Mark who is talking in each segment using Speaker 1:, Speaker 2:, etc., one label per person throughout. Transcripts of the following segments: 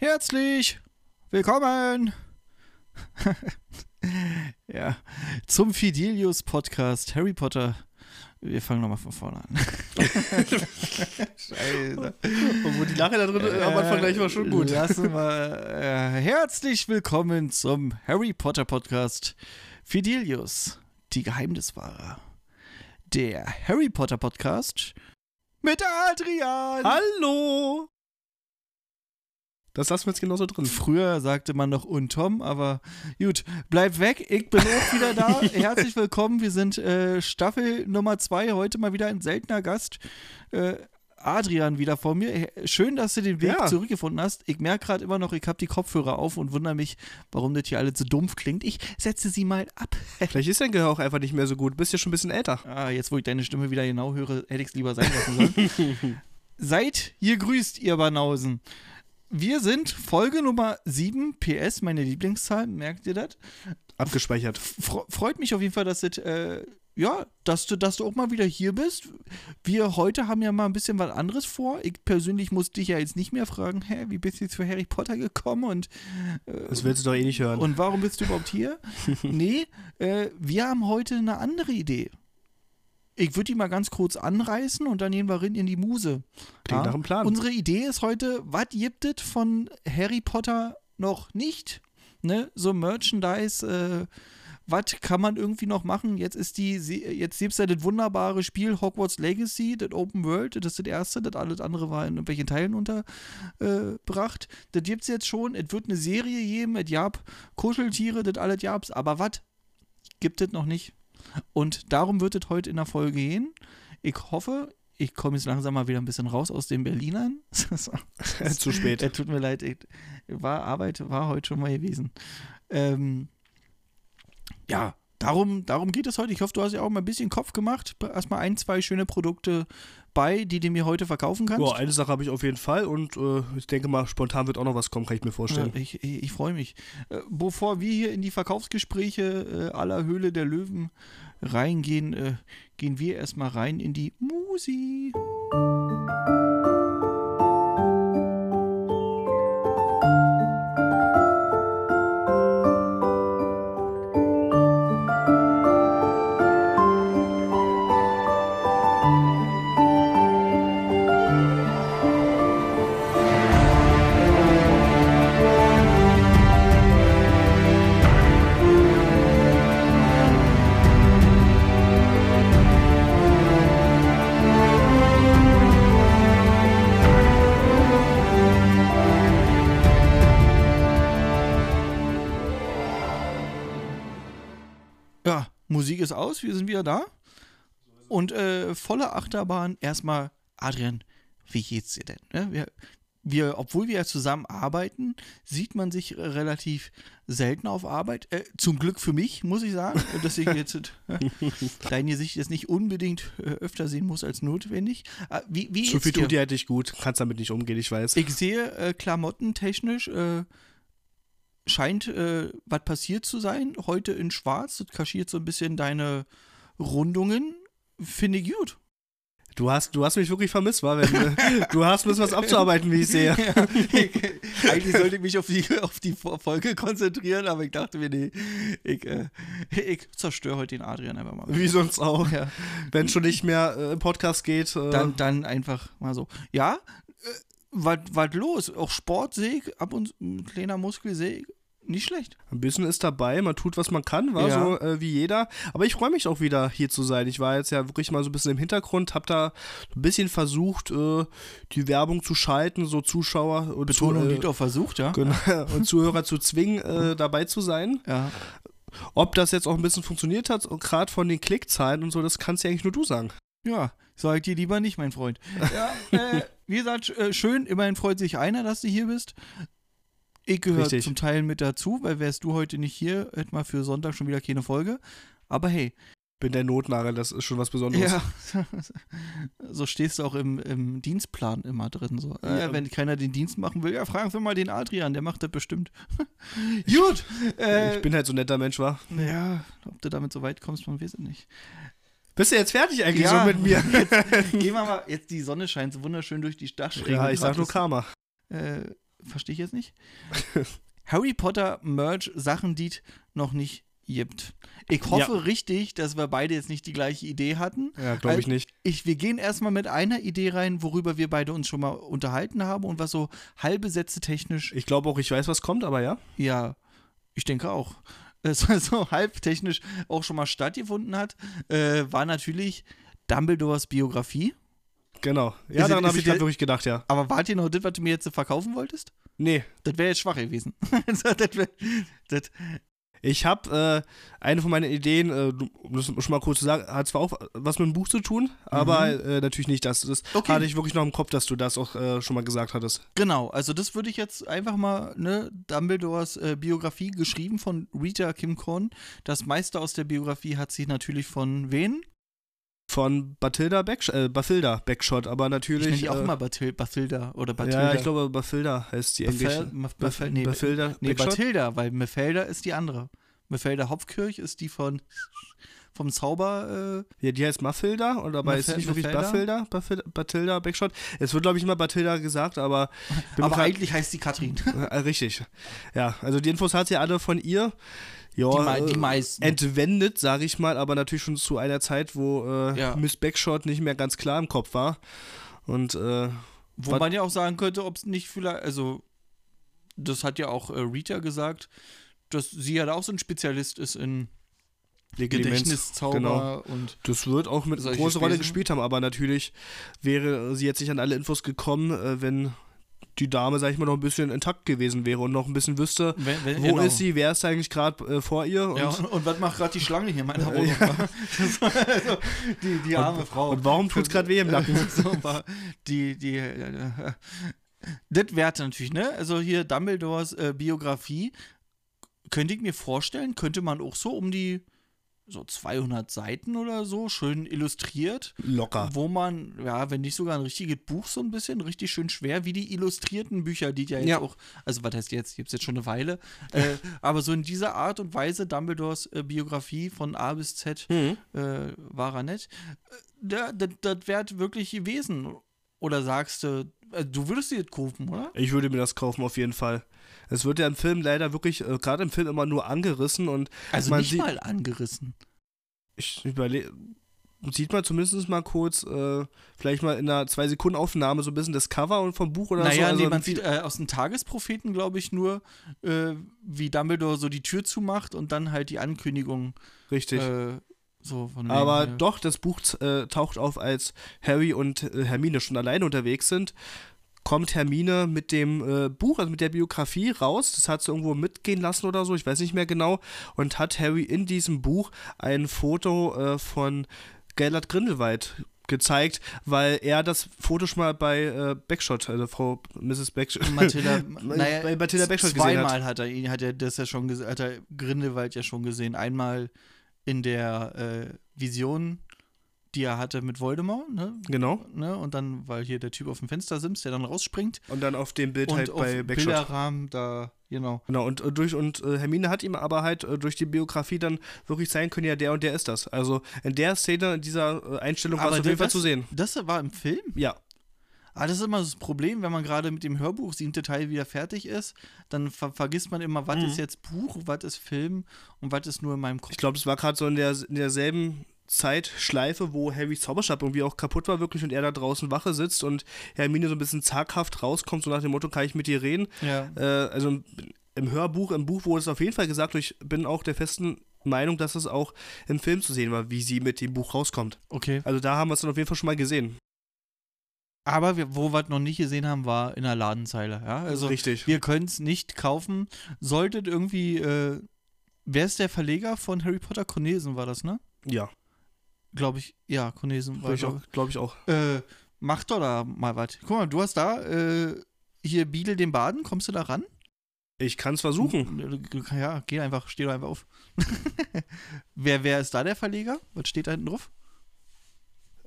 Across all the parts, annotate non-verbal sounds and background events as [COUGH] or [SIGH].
Speaker 1: Herzlich willkommen [LAUGHS] ja, zum Fidelius Podcast Harry Potter. Wir fangen nochmal von vorne an. [LAUGHS]
Speaker 2: Scheiße. Obwohl die Lache da drin äh, am Anfang gleich war schon gut.
Speaker 1: Lassen wir, äh, herzlich willkommen zum Harry Potter Podcast Fidelius, die Geheimniswahrer. Der Harry Potter Podcast mit Adrian.
Speaker 2: Hallo! Das lassen wir jetzt genauso drin.
Speaker 1: Früher sagte man noch und Tom, aber gut, bleib weg. Ich bin auch wieder da. [LAUGHS] Herzlich willkommen. Wir sind äh, Staffel Nummer zwei. Heute mal wieder ein seltener Gast. Äh, Adrian wieder vor mir. Schön, dass du den Weg ja. zurückgefunden hast. Ich merke gerade immer noch, ich habe die Kopfhörer auf und wundere mich, warum das hier alles so dumpf klingt. Ich setze sie mal ab. [LAUGHS]
Speaker 2: Vielleicht ist dein Gehör auch einfach nicht mehr so gut. Du bist ja schon ein bisschen älter.
Speaker 1: Ah, jetzt, wo ich deine Stimme wieder genau höre, hätte ich es lieber sein lassen sollen. [LAUGHS] Seid ihr grüßt, ihr Banausen. Wir sind Folge Nummer 7, PS, meine Lieblingszahl, merkt ihr das?
Speaker 2: Abgespeichert.
Speaker 1: freut mich auf jeden Fall, dass das, äh, ja, dass du, dass du auch mal wieder hier bist. Wir heute haben ja mal ein bisschen was anderes vor. Ich persönlich muss dich ja jetzt nicht mehr fragen, hä, wie bist du jetzt für Harry Potter gekommen und
Speaker 2: äh, Das willst du doch eh nicht hören.
Speaker 1: Und warum bist du überhaupt hier? [LAUGHS] nee, äh, wir haben heute eine andere Idee. Ich würde die mal ganz kurz anreißen und dann gehen wir rein in die Muse.
Speaker 2: Klingt ja? nach einem Plan.
Speaker 1: Unsere Idee ist heute, was gibt es von Harry Potter noch nicht? Ne? So Merchandise, äh, was kann man irgendwie noch machen? Jetzt ist die, jetzt gibt es ja das wunderbare Spiel Hogwarts Legacy, das Open World, das ist das erste, das alles andere war in irgendwelchen Teilen unterbracht. Äh, das gibt es jetzt schon, es wird eine Serie geben, es gab Kuscheltiere, das alles gab's, aber was gibt es noch nicht? Und darum wird es heute in der Folge gehen. Ich hoffe, ich komme jetzt langsam mal wieder ein bisschen raus aus den Berlinern. [LAUGHS]
Speaker 2: Zu spät. [LAUGHS]
Speaker 1: Äh, tut mir leid, ich, war Arbeit war heute schon mal gewesen. Ähm, ja, darum, darum geht es heute. Ich hoffe, du hast ja auch mal ein bisschen Kopf gemacht. Erstmal ein, zwei schöne Produkte bei, die du mir heute verkaufen kannst.
Speaker 2: Ja, eine Sache habe ich auf jeden Fall und äh, ich denke mal, spontan wird auch noch was kommen, kann ich mir vorstellen.
Speaker 1: Ja, ich, ich, ich freue mich. Äh, bevor wir hier in die Verkaufsgespräche äh, aller Höhle der Löwen reingehen, äh, gehen wir erstmal rein in die Musi. Musik ist aus, wir sind wieder da. Und äh, volle Achterbahn. Erstmal, Adrian, wie geht's dir denn? Ne? Wir, wir, obwohl wir ja zusammen arbeiten, sieht man sich relativ selten auf Arbeit. Äh, zum Glück für mich, muss ich sagen, [LAUGHS] dass ich jetzt äh, deine Sicht jetzt nicht unbedingt äh, öfter sehen muss als notwendig. Äh, wie, wie
Speaker 2: Zu viel tut dir halt nicht gut, kannst damit nicht umgehen, ich weiß.
Speaker 1: Ich sehe äh, klamottentechnisch äh, scheint äh, was passiert zu sein. Heute in Schwarz. Das kaschiert so ein bisschen deine Rundungen. Finde ich gut.
Speaker 2: Du hast, du hast mich wirklich vermisst, war, wenn äh, du hast ein bisschen was abzuarbeiten, wie ich sehe. [LAUGHS] Ja,
Speaker 1: ich, [LAUGHS] eigentlich sollte ich mich auf die, auf die Folge konzentrieren, aber ich dachte mir, nee, ich, äh, ich zerstöre heute den Adrian einfach mal.
Speaker 2: Wie sonst auch. Ja. Wenn schon nicht mehr äh, im Podcast geht.
Speaker 1: Äh, dann, dann einfach mal so. Ja, was los? Auch Sportsäg, ab und ein kleiner Muskelsäg, nicht schlecht.
Speaker 2: Ein bisschen ist dabei, man tut, was man kann, war ja. so äh, wie jeder. Aber ich freue mich auch wieder hier zu sein. Ich war jetzt ja wirklich mal so ein bisschen im Hintergrund, habe da ein bisschen versucht, äh, die Werbung zu schalten, so Zuschauer
Speaker 1: und Betonung zu, äh, liegt auf versucht, ja.
Speaker 2: Genau, [LAUGHS] und Zuhörer zu zwingen, äh, dabei zu sein.
Speaker 1: Ja.
Speaker 2: Ob das jetzt auch ein bisschen funktioniert hat, gerade von den Klickzahlen und so, das kannst ja eigentlich nur du sagen.
Speaker 1: Ja, sag dir lieber nicht, mein Freund. Ja, äh, wie gesagt, äh, schön, immerhin freut sich einer, dass du hier bist. Ich gehöre zum Teil mit dazu, weil wärst du heute nicht hier, hätten wir für Sonntag schon wieder keine Folge. Aber hey.
Speaker 2: Bin der Notnagel, das ist schon was Besonderes.
Speaker 1: Ja, [LAUGHS] so stehst du auch im, im Dienstplan immer drin. So. Ja, ja, wenn keiner den Dienst machen will, ja, fragen wir mal den Adrian, der macht das bestimmt. [LAUGHS]
Speaker 2: Gut. Äh, ich bin halt so ein netter Mensch, wa?
Speaker 1: Ja, ob du damit so weit kommst, man weiß es nicht.
Speaker 2: Bist du jetzt fertig eigentlich ja, so mit mir? [LAUGHS]
Speaker 1: Jetzt, [LAUGHS] gehen wir mal, jetzt die Sonne scheint so wunderschön durch die Dachschräge.
Speaker 2: Ja, ich sag nur Karma.
Speaker 1: Äh, verstehe ich jetzt nicht. [LAUGHS] Harry Potter Merch Sachen, die noch nicht gibt. Ich hoffe ja. richtig, dass wir beide jetzt nicht die gleiche Idee hatten.
Speaker 2: Ja, glaube ich nicht.
Speaker 1: Ich, wir gehen erstmal mit einer Idee rein, worüber wir beide uns schon mal unterhalten haben und was so halbe Sätze technisch.
Speaker 2: Ich glaube auch, ich weiß, was kommt, aber ja.
Speaker 1: Ja, ich denke auch. [LAUGHS] so halb technisch auch schon mal stattgefunden hat, äh, war natürlich Dumbledores Biografie.
Speaker 2: Genau. Ja, ist daran habe ich gerade wirklich gedacht, ja.
Speaker 1: Aber wart ihr noch das, was du mir jetzt verkaufen wolltest?
Speaker 2: Nee.
Speaker 1: Das wäre jetzt schwach gewesen. [LAUGHS] das wär,
Speaker 2: das, ich habe äh, eine von meinen Ideen, äh, um das schon mal kurz zu sagen, hat zwar auch was mit dem Buch zu tun, aber mhm. äh, natürlich nicht das. Das okay. hatte ich wirklich noch im Kopf, dass du das auch äh, schon mal gesagt hattest.
Speaker 1: Genau, also das würde ich jetzt einfach mal, ne, Dumbledores äh, Biografie geschrieben von Rita Kim Korn. Das meiste aus der Biografie hat sie natürlich von wen?
Speaker 2: Von Bathilda, Back, äh, Bathilda Backshot, aber natürlich. Ich
Speaker 1: nenne die auch äh, immer Bathil Bathilda oder Bathilda.
Speaker 2: Ja, ich glaube Bathilda heißt die englische.
Speaker 1: Bafel, nee, Bathilda, nee, Bathilda, weil Mefelda ist die andere. Mefelda Hopfkirch ist die von vom Zauber.
Speaker 2: Äh, ja, die heißt Mathilda und dabei Maf ist nicht wirklich Bathilda, Bathilda Backshot. Es wird, glaube ich, immer Bathilda gesagt, aber.
Speaker 1: aber eigentlich heißt sie Katrin.
Speaker 2: Richtig. Ja, also die Infos hat sie alle von ihr ja, die, die, äh, meisten. entwendet, sage ich mal, aber natürlich schon zu einer Zeit, wo äh, ja. Miss Backshot nicht mehr ganz klar im Kopf war. Und äh,
Speaker 1: wo man ja auch sagen könnte, ob es nicht vielleicht, also das hat ja auch äh, Rita gesagt, dass sie ja da auch so ein Spezialist ist in Gedächtniszauber genau. und
Speaker 2: das wird auch mit große Rolle gespielt haben, aber natürlich wäre sie jetzt nicht an alle Infos gekommen, äh, wenn die Dame, sag ich mal, noch ein bisschen intakt gewesen wäre und noch ein bisschen wüsste, wenn, wenn, wo genau. ist sie, wer ist eigentlich gerade äh, vor ihr.
Speaker 1: Und, ja, und, und was macht gerade die Schlange hier in meiner [LAUGHS] Wohnung? [LAUGHS] Also, die, die arme
Speaker 2: und,
Speaker 1: Frau.
Speaker 2: Und warum tut es gerade weh im Nacken? [LAUGHS] so,
Speaker 1: die, die, äh, das Werte natürlich, ne? Also hier Dumbledores äh, Biografie, könnte ich mir vorstellen, könnte man auch so um die so 200 Seiten oder so, schön illustriert.
Speaker 2: Locker.
Speaker 1: Wo man, ja, wenn nicht sogar ein richtiges Buch so ein bisschen, richtig schön schwer, wie die illustrierten Bücher, die ja jetzt ja. auch, also was heißt jetzt, gibt es jetzt schon eine Weile, [LAUGHS] äh, aber so in dieser Art und Weise, Dumbledores äh, Biografie von A bis Z, mhm. äh, war er nett. Äh, das, das wäre wirklich gewesen. Oder sagst du, äh, du würdest dir das kaufen, oder?
Speaker 2: Ich würde mir das kaufen, auf jeden Fall. Es wird ja im Film leider wirklich, äh, gerade im Film immer nur angerissen und.
Speaker 1: Also nicht mal angerissen.
Speaker 2: Ich überlege. Sieht man zumindest mal kurz, äh, vielleicht mal in einer zwei Sekunden Aufnahme so ein bisschen das Cover und vom Buch oder
Speaker 1: naja,
Speaker 2: so.
Speaker 1: Naja, nee, man sieht äh, aus den Tagespropheten, glaube ich, nur, äh, wie Dumbledore so die Tür zumacht und dann halt die Ankündigung.
Speaker 2: Richtig.
Speaker 1: Äh, so
Speaker 2: Aber Leben, doch, das Buch äh, taucht auf, als Harry und äh, Hermine schon alleine unterwegs sind kommt Hermine mit dem äh, Buch, also mit der Biografie raus. Das hat sie irgendwo mitgehen lassen oder so, ich weiß nicht mehr genau. Und hat Harry in diesem Buch ein Foto äh, von Gellert Grindelwald gezeigt, weil er das Foto schon mal bei äh, Backshot, also Frau Mrs. Backshot,
Speaker 1: Matilda, [LAUGHS] naja, bei Matilda Backshot gesehen hat. Zweimal hat er ihn, hat er das ja schon hat er Grindelwald ja schon gesehen. Einmal in der äh, Vision die er hatte mit Voldemort, ne?
Speaker 2: Genau.
Speaker 1: Ne? Und dann, weil hier der Typ auf dem Fenster simst, der dann rausspringt.
Speaker 2: Und dann auf dem Bild und halt bei Backshot.
Speaker 1: Bilderrahmen da, genau.
Speaker 2: Genau, und, und durch, und äh, Hermine hat ihm aber halt äh, durch die Biografie dann wirklich zeigen können, ja, der und der ist das. Also in der Szene, in dieser äh, Einstellung war es auf jeden Fall zu sehen.
Speaker 1: Das war im Film?
Speaker 2: Ja.
Speaker 1: Aber ah, das ist immer das Problem, wenn man gerade mit dem Hörbuch siebte Teil wieder fertig ist, dann ver vergisst man immer, was mhm. ist jetzt Buch, was ist Film und was ist nur in meinem Kopf.
Speaker 2: Ich glaube, es war gerade so in, der, in derselben Zeitschleife, wo Harrys Zauberstab irgendwie auch kaputt war wirklich und er da draußen Wache sitzt und Hermine so ein bisschen zaghaft rauskommt, so nach dem Motto, kann ich mit dir reden?
Speaker 1: Ja.
Speaker 2: Äh, also im Hörbuch, im Buch wurde es auf jeden Fall gesagt, ich bin auch der festen Meinung, dass es auch im Film zu sehen war, wie sie mit dem Buch rauskommt.
Speaker 1: Okay.
Speaker 2: Also da haben wir es dann auf jeden Fall schon mal gesehen.
Speaker 1: Aber wir, wo wir es noch nicht gesehen haben, war in der Ladenzeile. Ja? Also
Speaker 2: Richtig.
Speaker 1: Wir können es nicht kaufen. Solltet irgendwie, äh, wer ist der Verleger von Harry Potter? Cornelsen war das, ne?
Speaker 2: Ja.
Speaker 1: Glaube ich, ja, Cornesen
Speaker 2: war Glaube ich, glaub ich auch.
Speaker 1: Äh, mach doch da mal was. Guck mal, du hast da äh, hier Biedel den Baden, kommst du da ran?
Speaker 2: Ich kann es versuchen.
Speaker 1: Ja, geh einfach, steh doch einfach auf. [LAUGHS] wer, wer ist da der Verleger? Was steht da hinten drauf?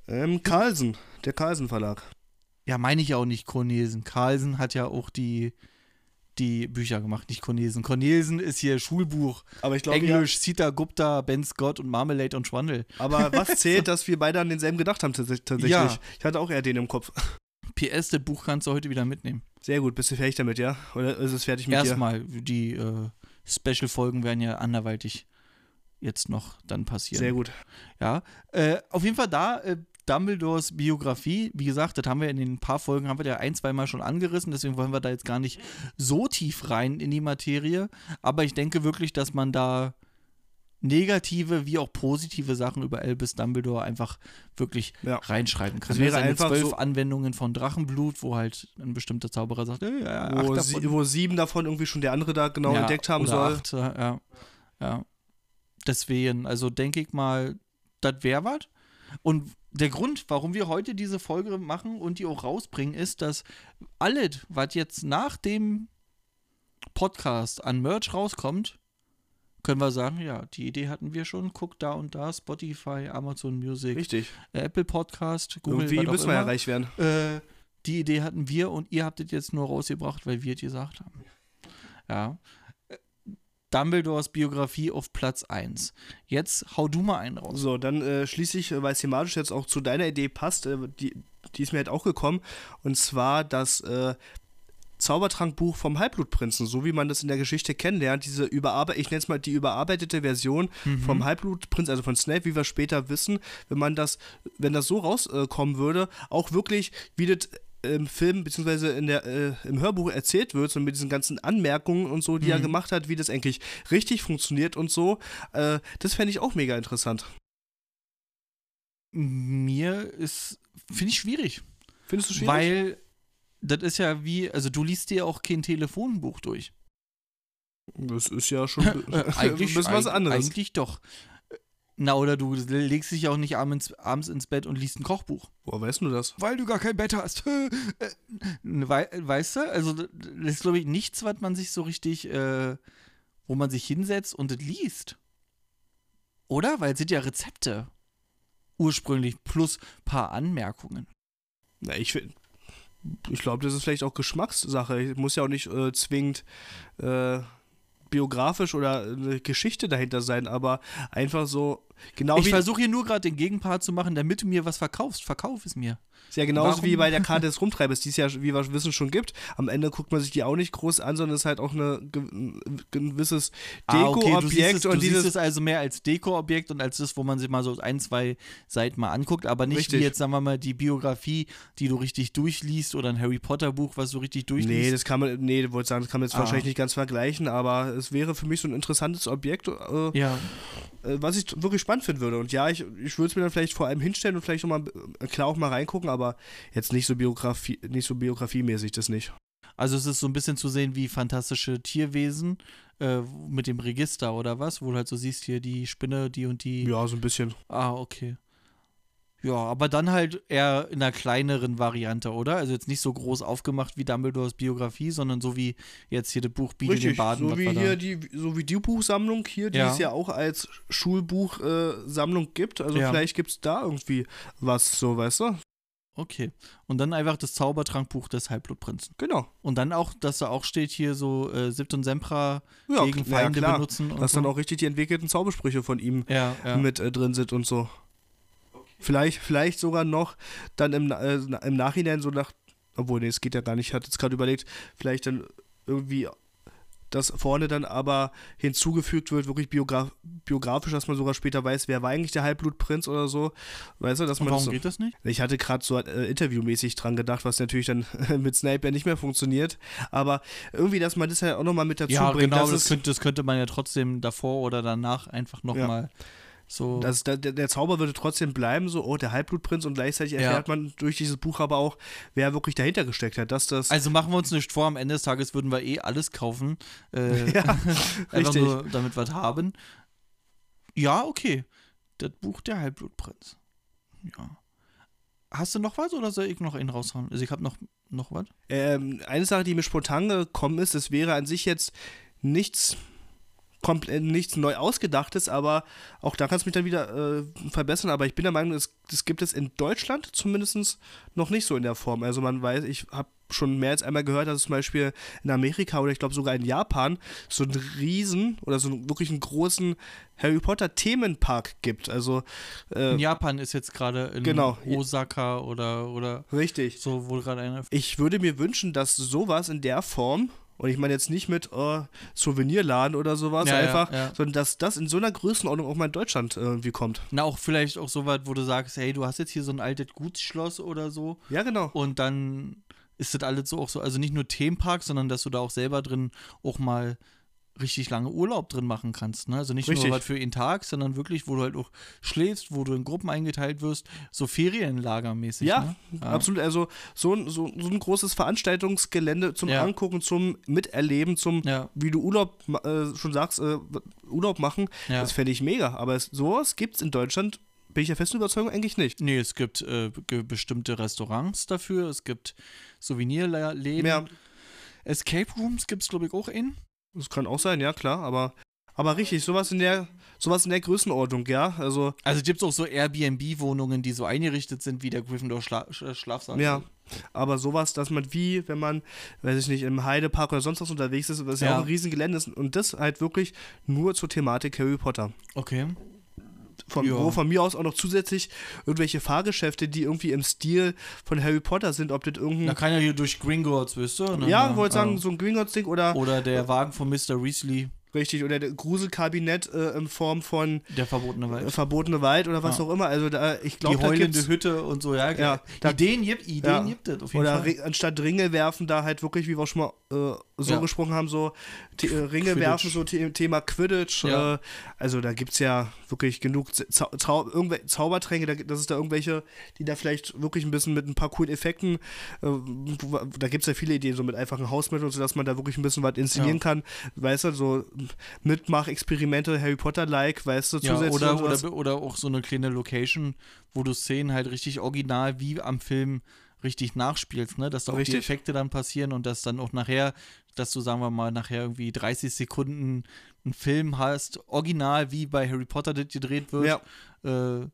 Speaker 2: Ähm, Carlsen, der Carlsen Verlag.
Speaker 1: Ja, meine ich auch nicht Cornesen. Carlsen hat ja auch die die Bücher gemacht, nicht Cornelsen. Cornelsen ist hier Schulbuch.
Speaker 2: Aber ich glaube
Speaker 1: Englisch, ja, Sita Gupta, Ben Scott und Marmalade und Schwandel.
Speaker 2: Aber was [LAUGHS] zählt, dass wir beide an denselben gedacht haben tatsächlich? Ja. Ich hatte auch eher den im Kopf.
Speaker 1: PS, das Buch kannst du heute wieder mitnehmen.
Speaker 2: Sehr gut, bist du fertig damit, ja? Oder ist es fertig mit
Speaker 1: Erstmal, dir? Erstmal, die äh, Special-Folgen werden ja anderweitig jetzt noch dann passieren.
Speaker 2: Sehr gut.
Speaker 1: Ja, äh, auf jeden Fall da, äh, Dumbledores Biografie, wie gesagt, das haben wir in den paar Folgen, haben wir ja ein, zwei Mal schon angerissen, deswegen wollen wir da jetzt gar nicht so tief rein in die Materie, aber ich denke wirklich, dass man da negative wie auch positive Sachen über Albus Dumbledore einfach wirklich ja. reinschreiben kann.
Speaker 2: Es wäre einfach zwölf so
Speaker 1: Anwendungen von Drachenblut, wo halt ein bestimmter Zauberer sagt, hey, ja,
Speaker 2: wo, sie, wo, sieben davon irgendwie schon der andere da genau ja, entdeckt haben soll.
Speaker 1: Acht, ja, ja. Deswegen, also denke ich mal, das wäre was. Und der Grund, warum wir heute diese Folge machen und die auch rausbringen, ist, dass alles, was jetzt nach dem Podcast an Merch rauskommt, können wir sagen, ja, die Idee hatten wir schon. Guckt da und da, Spotify, Amazon Music,
Speaker 2: Richtig.
Speaker 1: Apple Podcast, Google.
Speaker 2: Irgendwie müssen wir ja reich werden.
Speaker 1: Äh, die Idee hatten wir und ihr habt es jetzt nur rausgebracht, weil wir es gesagt haben. Ja. Äh, Dumbledores Biografie auf Platz 1. Jetzt hau du mal einen raus.
Speaker 2: So, dann äh, schließe ich, weil es thematisch jetzt auch zu deiner Idee passt, äh, die, die ist mir halt auch gekommen. Und zwar das äh, Zaubertrankbuch vom Halbblutprinzen, so wie man das in der Geschichte kennenlernt. Diese überarbeitet, ich nenne es mal die überarbeitete Version mhm. vom Halbblutprinz, also von Snape, wie wir später wissen, wenn man das, wenn das so rauskommen äh, würde, auch wirklich, wie das im Film beziehungsweise in der, äh, im Hörbuch erzählt wird, so mit diesen ganzen Anmerkungen und so, die mhm. er gemacht hat, wie das eigentlich richtig funktioniert und so, äh, das fände ich auch mega interessant.
Speaker 1: Mir ist, finde ich schwierig.
Speaker 2: Findest du schwierig?
Speaker 1: Weil das ist ja wie, also du liest dir auch kein Telefonbuch durch.
Speaker 2: Das ist ja schon [LAUGHS]
Speaker 1: eigentlich, was anderes. Eigentlich doch. Na, oder du legst dich auch nicht abends, ins Bett und liest ein Kochbuch.
Speaker 2: Woher weißt du das?
Speaker 1: Weil du gar kein Bett hast. [LAUGHS] Äh, We weißt du? Also, das ist, glaube ich, nichts, was man sich so richtig, äh, wo man sich hinsetzt und das liest. Oder? Weil es sind ja Rezepte. Ursprünglich plus paar Anmerkungen.
Speaker 2: Na, ich finde ich glaube, das ist vielleicht auch Geschmackssache. Ich muss ja auch nicht äh, zwingend äh, biografisch oder eine Geschichte dahinter sein, aber einfach so genau.
Speaker 1: Ich versuche hier nur gerade den Gegenpart zu machen, damit du mir was verkaufst. Verkauf es mir.
Speaker 2: Ist ja genauso Warum? wie bei der Karte [LAUGHS] des Rumtreibers, die es ja, wie wir wissen, schon gibt. Am Ende guckt man sich die auch nicht groß an, sondern es ist halt auch ein gewisses Deko-Objekt. Ah, okay.
Speaker 1: Du, siehst es, also mehr als Deko-Objekt und als das, wo man sich mal so ein, zwei Seiten mal anguckt, aber nicht richtig. wie jetzt, sagen wir mal, die Biografie, die du richtig durchliest oder ein Harry Potter-Buch, was du richtig durchliest.
Speaker 2: Nee, das kann man, nee, wollte sagen, das kann man jetzt ah. wahrscheinlich nicht ganz vergleichen, aber es wäre für mich so ein interessantes Objekt, äh,
Speaker 1: ja.
Speaker 2: äh, was ich wirklich spannend finden würde. Und ja, ich, ich würde es mir dann vielleicht vor allem hinstellen und vielleicht nochmal, äh, klar auch mal reingucken, aber jetzt nicht so Biografie, nicht so biografiemäßig, das nicht.
Speaker 1: Also es ist so ein bisschen zu sehen wie fantastische Tierwesen äh, mit dem Register oder was, wo du halt so siehst hier die Spinne, die und die.
Speaker 2: Ja, so ein bisschen.
Speaker 1: Ah, okay. Ja, aber dann halt eher in einer kleineren Variante, oder? Also jetzt nicht so groß aufgemacht wie Dumbledores Biografie, sondern so wie jetzt hier das Buch Biene den Baden.
Speaker 2: So wie hier die, so wie die Buchsammlung hier, die ja. es ja auch als Schulbuchsammlung äh, gibt. Also ja. vielleicht gibt es da irgendwie was, so, weißt du?
Speaker 1: Okay. Und dann einfach das Zaubertrankbuch des Halbblutprinzen.
Speaker 2: Genau.
Speaker 1: Und dann auch, dass da auch steht hier so äh, Sibt und Sempra ja, gegen Feinde ja, benutzen.
Speaker 2: Und dass so. dann auch richtig die entwickelten Zaubersprüche von ihm
Speaker 1: ja,
Speaker 2: mit äh, drin sind und so. Okay. Vielleicht, vielleicht sogar noch dann im, äh, im Nachhinein so nach, obwohl, nee, es geht ja gar nicht, ich hatte jetzt gerade überlegt, vielleicht dann irgendwie dass vorne dann aber hinzugefügt wird, wirklich biograf biografisch, dass man sogar später weiß, wer war eigentlich der Halbblutprinz oder so. Weißt du, dass man
Speaker 1: warum
Speaker 2: das
Speaker 1: so, geht das nicht?
Speaker 2: Ich hatte gerade so äh, interviewmäßig dran gedacht, was natürlich dann [LAUGHS] mit Snape ja nicht mehr funktioniert. Aber irgendwie, dass man das ja auch nochmal mit dazu ja, bringt.
Speaker 1: Genau, das könnte, das könnte man ja trotzdem davor oder danach einfach nochmal. Ja. So.
Speaker 2: Das, der, der, Zauber würde trotzdem bleiben, so, oh, der Halbblutprinz, und gleichzeitig erfährt ja. man durch dieses Buch aber auch, wer wirklich dahinter gesteckt hat. Dass das
Speaker 1: also machen wir uns nicht vor, am Ende des Tages würden wir eh alles kaufen. Äh, [LAUGHS]
Speaker 2: ja, [LAUGHS]
Speaker 1: einfach nur, damit wir es haben. Ja, okay. Das Buch der Halbblutprinz. Ja. Hast du noch was oder soll ich noch einen raushauen? Also ich habe noch, noch was.
Speaker 2: Ähm, eine Sache, die mir spontan gekommen ist, es wäre an sich jetzt nichts komplett nichts neu ausgedachtes, aber auch da kannst du mich dann wieder äh, verbessern. Aber ich bin der Meinung, das, das gibt es in Deutschland zumindest noch nicht so in der Form. Also man weiß, ich habe schon mehr als einmal gehört, dass es zum Beispiel in Amerika oder ich glaube sogar in Japan so einen riesen oder so einen, wirklich einen großen Harry Potter Themenpark gibt. Also
Speaker 1: äh, in Japan ist jetzt gerade in
Speaker 2: genau.
Speaker 1: Osaka oder oder
Speaker 2: richtig
Speaker 1: so wohl gerade einer.
Speaker 2: Ich würde mir wünschen, dass sowas in der Form und ich meine jetzt nicht mit oh, Souvenirladen oder sowas ja, einfach, ja, ja. sondern dass das in so einer Größenordnung auch mal in Deutschland irgendwie kommt.
Speaker 1: Na, auch vielleicht auch so weit, wo du sagst, hey, du hast jetzt hier so ein altes Gutsschloss oder so.
Speaker 2: Ja, genau.
Speaker 1: Und dann ist das alles so auch so, also nicht nur Themenpark, sondern dass du da auch selber drin auch mal richtig lange Urlaub drin machen kannst. Ne? Also nicht richtig. nur was für einen Tag, sondern wirklich, wo du halt auch schläfst, wo du in Gruppen eingeteilt wirst, so Ferienlagermäßig.
Speaker 2: Ja,
Speaker 1: ne?
Speaker 2: ja. absolut. Also so, so, so ein großes Veranstaltungsgelände zum ja. Angucken, zum Miterleben, zum,
Speaker 1: ja.
Speaker 2: wie du Urlaub äh, schon sagst, äh, Urlaub machen, das fände ich mega. Aber es, sowas gibt es in Deutschland bin ich der festen Überzeugung eigentlich nicht.
Speaker 1: Nee, es gibt äh, bestimmte Restaurants dafür, es gibt Souvenirläden. Ja. Escape Rooms gibt es, glaube ich, auch in.
Speaker 2: Das kann auch sein, ja, klar, aber, aber richtig, sowas in der, sowas in der Größenordnung, ja. Also,
Speaker 1: also gibt es auch so Airbnb-Wohnungen, die so eingerichtet sind wie der Gryffindor Schla Schlafsaal.
Speaker 2: Ja, aber sowas, dass man wie, wenn man, weiß ich nicht, im Heidepark oder sonst was unterwegs ist, was ja, ja auch ein riesen Gelände ist und das halt wirklich nur zur Thematik Harry Potter.
Speaker 1: Okay.
Speaker 2: Von, ja. wo von mir aus auch noch zusätzlich irgendwelche Fahrgeschäfte, die irgendwie im Stil von Harry Potter sind, ob das irgendein.
Speaker 1: Da kann ja hier durch Gringotts, weißt du?
Speaker 2: Ne? Ja, wollte sagen, so ein Gringotts-Ding oder.
Speaker 1: Oder der Wagen von Mr. Weasley.
Speaker 2: Richtig, oder der Gruselkabinett äh, in Form von
Speaker 1: Der verbotene Wald. Äh,
Speaker 2: verbotene Wald oder was ja. auch immer. Also da, ich glaube,
Speaker 1: Die heulende Hütte und so, ja.
Speaker 2: ja
Speaker 1: da, Ideen gibt Ideen ja. gibt es
Speaker 2: auf jeden oder Fall. Oder anstatt Ringe werfen, da halt wirklich, wie wir schon mal äh, so ja. gesprochen haben, so äh, Ringe Quidditch. werfen, so The Thema Quidditch. Äh, also da gibt es ja wirklich genug Zau Zau Zaubertränke, da, das ist da irgendwelche, die da vielleicht wirklich ein bisschen mit ein paar coolen Effekten, äh, da gibt es ja viele Ideen, so mit einfachen Hausmitteln, sodass man da wirklich ein bisschen was inszenieren kann. Weißt du, so Mitmach-Experimente, Harry Potter-like, weißt du,
Speaker 1: zusätzlich. Ja, oder, oder, oder auch so eine kleine Location, wo du Szenen halt richtig original wie am Film richtig nachspielst, ne? Dass da auch richtig. die Effekte dann passieren und dass dann auch nachher, dass du, sagen wir mal, nachher irgendwie 30 Sekunden einen Film hast, original wie bei Harry Potter das gedreht wird. Ja. Äh,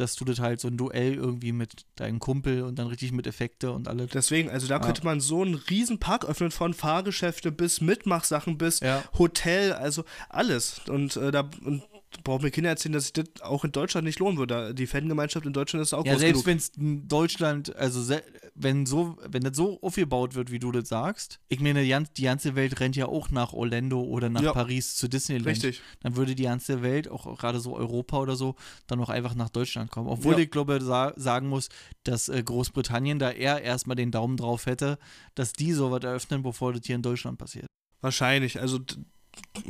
Speaker 1: dass du das halt so ein Duell irgendwie mit deinem Kumpel und dann richtig mit Effekte und alles.
Speaker 2: Deswegen, also da ja. könnte man so einen riesen Park öffnen, von Fahrgeschäfte bis Mitmachsachen bis ja. Hotel, also alles. Und äh, da und braucht mir Kinder erzählen, dass sich das auch in Deutschland nicht lohnen würde. Die Fangemeinschaft in Deutschland ist auch
Speaker 1: ja, groß selbst wenn es in Deutschland, also wenn so, wenn das so aufgebaut wird, wie du das sagst, ich meine, die ganze Welt rennt ja auch nach Orlando oder nach ja, Paris zu Disneyland.
Speaker 2: Richtig.
Speaker 1: Dann würde die ganze Welt, auch gerade so Europa oder so, dann auch einfach nach Deutschland kommen. Obwohl ja. ich glaube, sa sagen muss, dass äh, Großbritannien da eher erstmal den Daumen drauf hätte, dass die sowas eröffnen, bevor das hier in Deutschland passiert.
Speaker 2: Wahrscheinlich. Also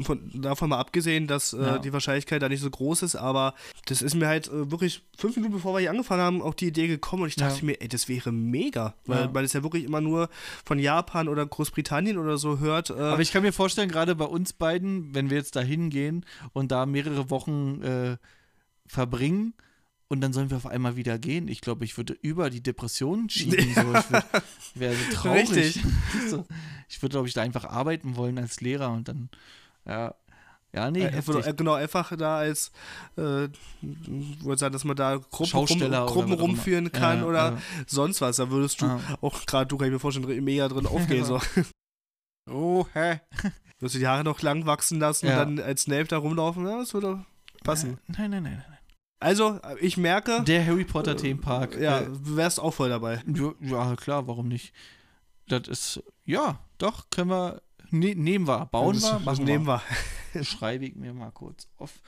Speaker 2: von, davon mal abgesehen, dass äh, ja. die Wahrscheinlichkeit da nicht so groß ist, aber das ist mir halt äh, wirklich fünf Minuten bevor wir hier angefangen haben, auch die Idee gekommen und ich dachte ja. mir, ey, das wäre mega, weil ja. man es ja wirklich immer nur von Japan oder Großbritannien oder so hört. Äh,
Speaker 1: aber ich kann mir vorstellen, gerade bei uns beiden, wenn wir jetzt da hingehen und da mehrere Wochen äh, verbringen, und dann sollen wir auf einmal wieder gehen. Ich glaube, ich würde über die Depressionen schieben. So. Ich [LAUGHS] wäre so traurig. Richtig. [LAUGHS] so. Ich würde, glaube ich, da einfach arbeiten wollen als Lehrer und dann ja. Ja, nee.
Speaker 2: Äh, genau, einfach da als, äh, wollte sagen, dass man da Gruppen, rum, Gruppen rumführen kann ja, oder ja. sonst was. Da würdest du ah. auch gerade, du kann ich mir vorstellen, mega drin [LAUGHS] aufgehen. so.
Speaker 1: Oh, hä?
Speaker 2: Wirst du die Haare noch lang wachsen lassen ja. und dann als Snape da rumlaufen? Ja, das würde passen.
Speaker 1: Nein, nein, nein, nein.
Speaker 2: Also, ich merke.
Speaker 1: Der Harry Potter äh, Themenpark.
Speaker 2: Ja, äh, wärst auch voll dabei.
Speaker 1: Ja, klar, warum nicht? Das ist, ja, doch, können wir Ne, nehmen wir. Bauen das, wir?
Speaker 2: Machen nehmen wir. [LAUGHS] [LAUGHS]
Speaker 1: Schreibe ich mir mal kurz auf.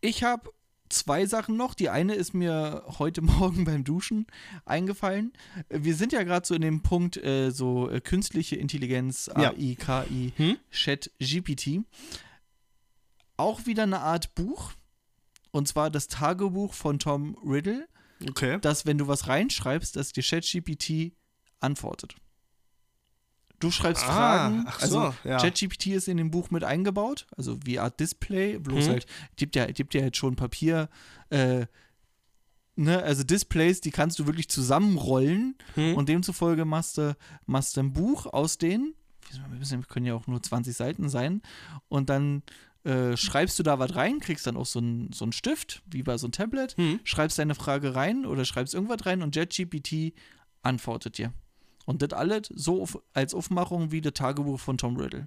Speaker 1: Ich habe zwei Sachen noch. Die eine ist mir heute [LAUGHS] Morgen beim Duschen eingefallen. Wir sind ja gerade so in dem Punkt, äh, so äh, künstliche Intelligenz, AI, ja. KI, hm? Chat, GPT. Auch wieder eine Art Buch. Und zwar das Tagebuch von Tom Riddle.
Speaker 2: Okay.
Speaker 1: Dass, wenn du was reinschreibst, dass dir ChatGPT antwortet. Du schreibst ah, Fragen. Ach so, also ja. ChatGPT ist in dem Buch mit eingebaut, also wie Art Display, bloß hm. halt, gibt ja, gibt ja jetzt schon Papier, äh, ne, also Displays, die kannst du wirklich zusammenrollen hm. und demzufolge machst du, machst du ein Buch aus denen, wir können ja auch nur 20 Seiten sein. Und dann äh, schreibst du da was rein, kriegst dann auch so einen so Stift, wie bei so einem Tablet,
Speaker 2: Hm.
Speaker 1: schreibst deine Frage rein oder schreibst irgendwas rein und JetGPT antwortet dir. Und das alles so auf, als Aufmachung wie das Tagebuch von Tom Riddle.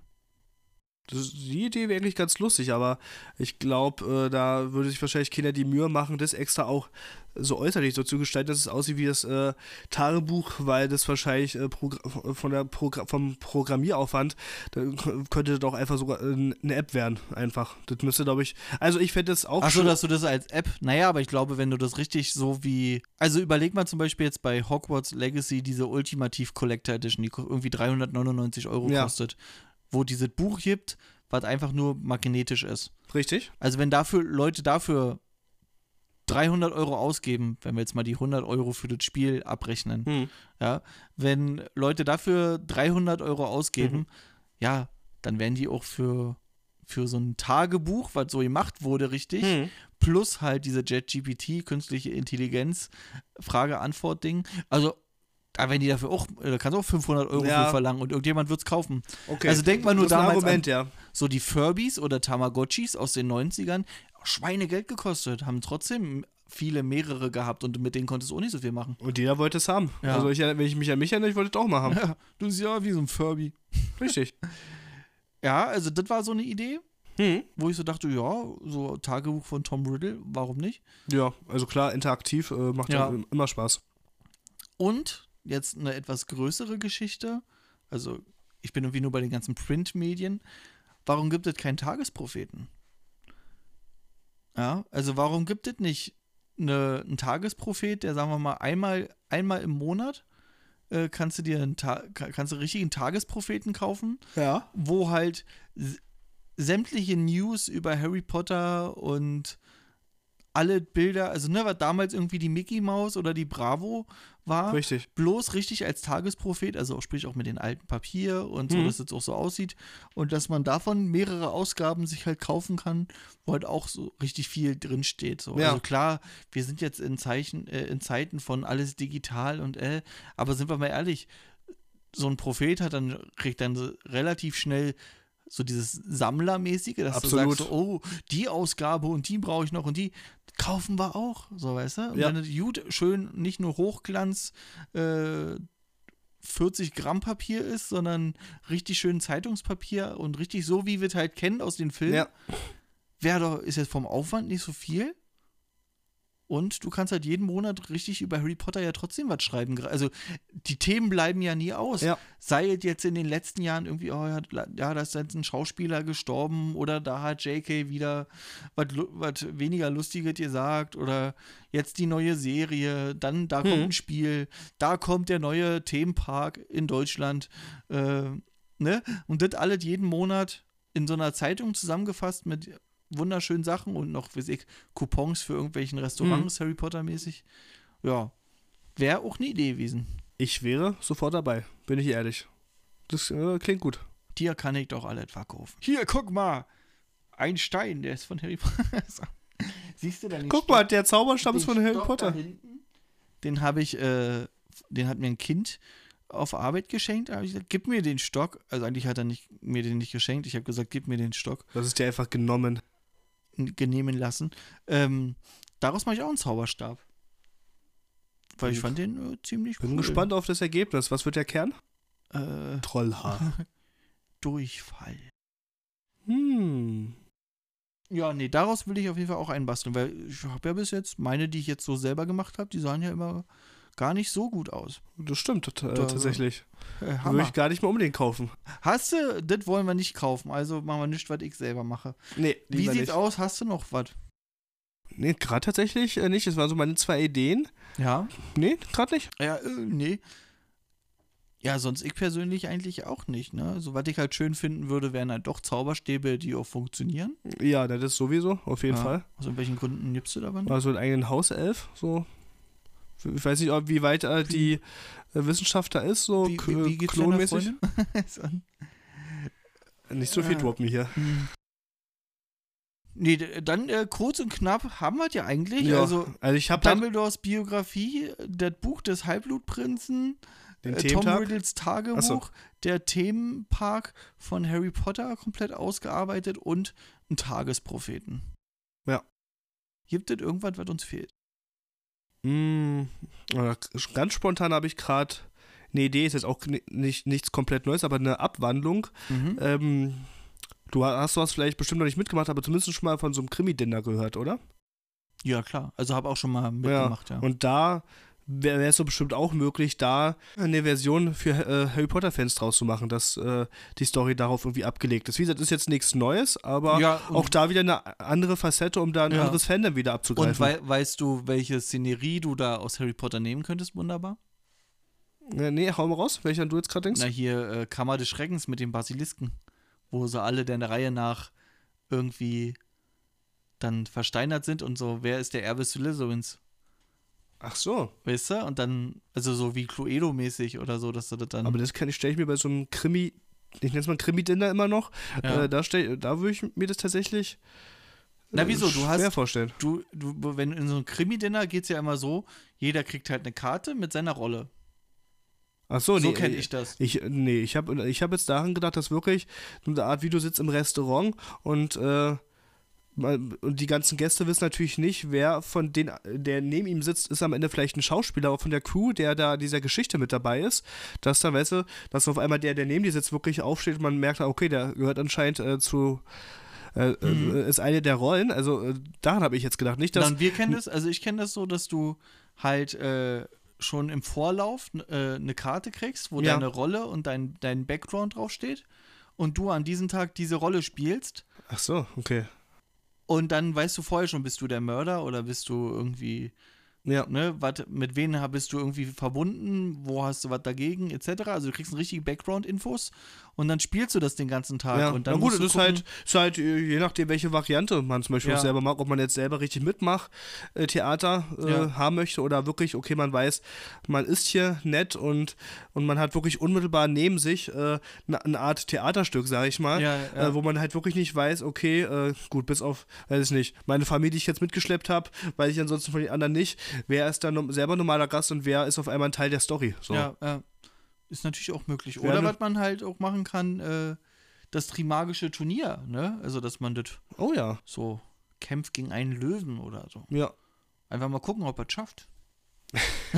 Speaker 2: Die Idee wäre eigentlich ganz lustig, aber ich glaube, äh, da würde sich wahrscheinlich Kinder die Mühe machen, das extra auch so äußerlich so zu gestalten, dass es aussieht wie das äh, Tagebuch, weil das wahrscheinlich äh, von der Progr vom Programmieraufwand, könnte das auch einfach sogar äh, eine App werden, einfach. Das müsste, glaube ich, also ich fände das auch
Speaker 1: Achso,
Speaker 2: schön-
Speaker 1: dass du das als App, naja, aber ich glaube, wenn du das richtig so wie, also überleg mal zum Beispiel jetzt bei Hogwarts Legacy diese Ultimativ Collector Edition, die irgendwie 399 Euro
Speaker 2: Ja.
Speaker 1: kostet, wo dieses Buch gibt, was einfach nur magnetisch ist.
Speaker 2: richtig.
Speaker 1: Also wenn dafür Leute dafür 300 Euro ausgeben, wenn wir jetzt mal die 100 Euro für das Spiel abrechnen,
Speaker 2: Hm.
Speaker 1: ja, wenn Leute dafür 300 Euro ausgeben,
Speaker 2: Mhm.
Speaker 1: ja, dann werden die auch für, für so ein Tagebuch, was so gemacht wurde, richtig,
Speaker 2: Hm.
Speaker 1: plus halt diese JetGPT, künstliche Intelligenz, Frage-Antwort-Ding. Also, da werden die dafür auch, da kannst du auch 500 Euro
Speaker 2: Ja.
Speaker 1: für verlangen und irgendjemand wird es kaufen.
Speaker 2: Okay.
Speaker 1: Also denk mal nur damals
Speaker 2: Argument, ja.
Speaker 1: So die Furbies oder Tamagotchis aus den 90ern, Schweinegeld gekostet, haben trotzdem viele mehrere gehabt und mit denen konntest du auch nicht so viel machen.
Speaker 2: Und jeder wollte es haben.
Speaker 1: Ja.
Speaker 2: Also ich, wenn ich mich an mich erinnere, ich wollte es auch mal haben.
Speaker 1: Ja, [LAUGHS] du bist ja wie so ein Furby.
Speaker 2: Richtig. [LAUGHS]
Speaker 1: Ja, also das war so eine Idee,
Speaker 2: Hm.
Speaker 1: wo ich so dachte, ja, so Tagebuch von Tom Riddle, warum nicht?
Speaker 2: Ja, also klar, interaktiv äh, macht
Speaker 1: ja.
Speaker 2: immer Spaß.
Speaker 1: Und jetzt eine etwas größere Geschichte. Also, ich bin irgendwie nur bei den ganzen Printmedien. Warum gibt es keinen Tagespropheten? Ja, also warum gibt es nicht eine, einen Tagesprophet, der, sagen wir mal, einmal, einmal im Monat äh, kannst du dir einen Ta kannst du richtig einen Tagespropheten kaufen,
Speaker 2: Ja.
Speaker 1: wo halt sämtliche News über Harry Potter und alle Bilder, also ne, was damals irgendwie die Mickey Maus oder die Bravo war,
Speaker 2: Richtig.
Speaker 1: bloß richtig als Tagesprophet, also auch, sprich auch mit den alten Papier und so,
Speaker 2: Mhm.
Speaker 1: dass es auch so aussieht und dass man davon mehrere Ausgaben sich halt kaufen kann, wo halt auch so richtig viel drin steht. So.
Speaker 2: Ja.
Speaker 1: Also klar, wir sind jetzt in Zeichen, äh, in Zeiten von alles digital und äh, aber sind wir mal ehrlich, so ein Prophet hat dann, kriegt dann so relativ schnell so dieses Sammlermäßige, dass
Speaker 2: Absolut.
Speaker 1: du sagst, so, oh, die Ausgabe und die brauche ich noch und die kaufen wir auch, so weißt du? Und
Speaker 2: Ja.
Speaker 1: wenn es gut schön nicht nur Hochglanz äh, 40 Gramm Papier ist, sondern richtig schön Zeitungspapier und richtig so, wie wir es halt kennen aus den Filmen,
Speaker 2: Ja.
Speaker 1: wäre doch, ist jetzt vom Aufwand nicht so viel. Und du kannst halt jeden Monat richtig über Harry Potter ja trotzdem was schreiben. Also die Themen bleiben ja nie aus.
Speaker 2: Ja.
Speaker 1: Sei es jetzt in den letzten Jahren irgendwie, oh ja, ja, da ist jetzt ein Schauspieler gestorben oder da hat JK wieder was weniger Lustiges gesagt oder jetzt die neue Serie, dann da kommt
Speaker 2: Hm.
Speaker 1: ein Spiel, da kommt der neue Themenpark in Deutschland. Äh, ne? Und das alles jeden Monat in so einer Zeitung zusammengefasst mit wunderschönen Sachen und noch, weiß ich, Coupons für irgendwelchen Restaurants, Harry Potter-mäßig. Ja, wäre auch eine Idee gewesen.
Speaker 2: Ich wäre sofort dabei, bin ich ehrlich. Das äh, klingt gut.
Speaker 1: Dir kann ich doch alles verkaufen. Hier, guck mal. Ein Stein, der ist von Harry Potter. [LAUGHS] Siehst du da den
Speaker 2: Guck
Speaker 1: Stock-
Speaker 2: mal, der Zauberstab ist von Harry
Speaker 1: Stock
Speaker 2: Potter.
Speaker 1: hinten? Den habe ich, äh, den hat mir ein Kind auf Arbeit geschenkt. Da habe ich gesagt, gib mir den Stock. Also eigentlich hat er nicht, mir den nicht geschenkt. Ich habe gesagt, gib mir den Stock.
Speaker 2: Das ist dir einfach genommen.
Speaker 1: Genehmen lassen. Ähm, daraus mache ich auch einen Zauberstab. Weil ich
Speaker 2: Bin-
Speaker 1: fand den äh, ziemlich
Speaker 2: Bin
Speaker 1: cool.
Speaker 2: gespannt auf das Ergebnis. Was wird der Kern?
Speaker 1: Äh,
Speaker 2: Trollhaar. [LAUGHS]
Speaker 1: Durchfall.
Speaker 2: hm.
Speaker 1: Ja, nee, daraus will ich auf jeden Fall auch einbasteln, weil ich habe ja bis jetzt, meine, die ich jetzt so selber gemacht habe, die sahen ja immer gar nicht so gut aus.
Speaker 2: Das stimmt äh,
Speaker 1: Da-
Speaker 2: tatsächlich.
Speaker 1: Äh,
Speaker 2: Würde ich gar nicht mehr unbedingt kaufen.
Speaker 1: Hast du, das wollen wir nicht kaufen, also machen wir nicht, was ich selber mache.
Speaker 2: Nee,
Speaker 1: Wie sieht's
Speaker 2: nicht.
Speaker 1: aus? Hast du noch was?
Speaker 2: Nee, gerade tatsächlich äh, nicht. Das waren so meine zwei Ideen.
Speaker 1: Ja.
Speaker 2: Nee, gerade nicht.
Speaker 1: Ja, äh, nee. Ja, sonst ich persönlich eigentlich auch nicht, ne? So, was ich halt schön finden würde, wären halt doch Zauberstäbe, die auch funktionieren.
Speaker 2: Ja, das ist sowieso, auf jeden
Speaker 1: Ja.
Speaker 2: Fall.
Speaker 1: Aus irgendwelchen Gründen gibst du da was?
Speaker 2: Also einen eigenen Hauself, so. Ich weiß nicht, ob, wie weit äh, die äh, Wissenschaft da ist, so
Speaker 1: Wie, wie, wie deiner
Speaker 2: klonmäßig.
Speaker 1: So. [LAUGHS]
Speaker 2: Nicht so viel
Speaker 1: Äh.
Speaker 2: droppen hier.
Speaker 1: Hm. Nee, dann äh, kurz und knapp haben wir es ja eigentlich.
Speaker 2: Ja,
Speaker 1: Also
Speaker 2: also ich habe halt,
Speaker 1: Dumbledores Biografie, das Buch des Halbblutprinzen,
Speaker 2: Den
Speaker 1: äh, Tom? Riddles Tagebuch,
Speaker 2: so.
Speaker 1: der Themenpark von Harry Potter komplett ausgearbeitet und ein Tagespropheten.
Speaker 2: Ja.
Speaker 1: Gibt es irgendwas, was uns fehlt?
Speaker 2: Mm, oder ganz spontan habe ich gerade eine Idee, ist jetzt auch ni- nicht, nichts komplett Neues, aber eine Abwandlung.
Speaker 1: Mhm.
Speaker 2: Ähm, du ha- hast was vielleicht bestimmt noch nicht mitgemacht, aber zumindest schon mal von so einem Krimi-Dinner gehört, oder?
Speaker 1: Ja, klar. Also habe auch schon mal mitgemacht, ja.
Speaker 2: Und da wäre es so bestimmt auch möglich, da eine Version für äh, Harry Potter-Fans draus zu machen, dass äh, die Story darauf irgendwie abgelegt ist. Wie gesagt, ist jetzt nichts Neues, aber
Speaker 1: ja, und,
Speaker 2: auch da wieder eine andere Facette, um da ein
Speaker 1: Ja.
Speaker 2: anderes Fandom wieder
Speaker 1: und
Speaker 2: abzugreifen.
Speaker 1: wei weißt du, welche Szenerie du da aus Harry Potter nehmen könntest, wunderbar?
Speaker 2: Äh, nee, hau mal raus, welcher du jetzt gerade denkst.
Speaker 1: Na, hier äh, Kammer des Schreckens mit den Basilisken, wo sie alle der Reihe nach irgendwie dann versteinert sind und so, wer ist der Erbe Slytherins?
Speaker 2: Ach so,
Speaker 1: Weißt du? Und dann, also so wie Cluedo-mäßig oder so, dass du das dann.
Speaker 2: aber das kann ich, stelle ich mir bei so einem Krimi, ich nenne es mal Krimi-Dinner immer noch,
Speaker 1: ja.
Speaker 2: äh, da, stell, da würde ich mir das tatsächlich
Speaker 1: Na,
Speaker 2: äh,
Speaker 1: wieso? Du hast-
Speaker 2: vorstellen.
Speaker 1: du, du, wenn in so einem Krimi-Dinner geht es ja immer so, jeder kriegt halt eine Karte mit seiner Rolle.
Speaker 2: Ach so,
Speaker 1: so
Speaker 2: nee,
Speaker 1: kenne
Speaker 2: äh,
Speaker 1: ich das.
Speaker 2: Ich, nee, ich habe ich hab jetzt daran gedacht, dass wirklich so eine Art, wie du sitzt im Restaurant und, äh, und die ganzen Gäste wissen natürlich nicht, wer von denen, der neben ihm sitzt, ist am Ende vielleicht ein Schauspieler aber von der Crew, der da dieser Geschichte mit dabei ist. Dass da, weißt du, dass auf einmal der, der neben dir sitzt, wirklich aufsteht und man merkt, ah, okay, der gehört anscheinend äh, zu. Äh,
Speaker 1: Mhm.
Speaker 2: äh, ist eine der Rollen, also äh, daran habe ich jetzt gedacht. Nicht, dass.
Speaker 1: und wir kennen das, also ich kenne das so, dass du halt äh, schon im Vorlauf eine Karte kriegst, wo
Speaker 2: Ja.
Speaker 1: deine Rolle und dein, dein Background draufsteht und du an diesem Tag diese Rolle spielst
Speaker 2: Ach so, okay.
Speaker 1: Und dann weißt du vorher schon, bist du der Mörder oder bist du irgendwie,
Speaker 2: Ja.
Speaker 1: ne, wat, mit wem bist du irgendwie verbunden, wo hast du was dagegen, etc. Also du kriegst richtige Background-Infos und dann spielst du das den ganzen Tag
Speaker 2: Ja,
Speaker 1: und dann
Speaker 2: na gut, das ist halt, ist halt, äh, je nachdem, welche Variante man zum Beispiel
Speaker 1: Ja.
Speaker 2: selber mag, ob man jetzt selber richtig mitmacht, äh, Theater äh,
Speaker 1: Ja.
Speaker 2: haben möchte oder wirklich, okay, man weiß, man ist hier nett und, und man hat wirklich unmittelbar neben sich äh, eine, eine Art Theaterstück, sage ich mal,
Speaker 1: ja, ja.
Speaker 2: Äh, wo man halt wirklich nicht weiß, okay, äh, gut, bis auf, weiß ich nicht, meine Familie, die ich jetzt mitgeschleppt habe, weiß ich ansonsten von den anderen nicht, wer ist dann selber normaler Gast und wer ist auf einmal ein Teil der Story. So.
Speaker 1: Ja, ja. Ist natürlich auch möglich. Oder
Speaker 2: ne-
Speaker 1: was man halt auch machen kann, äh, das Trimagische Turnier, ne? Also, dass man das
Speaker 2: Oh ja,
Speaker 1: so kämpft gegen einen Löwen oder so.
Speaker 2: ja.
Speaker 1: Einfach mal gucken, ob er es schafft. [LAUGHS]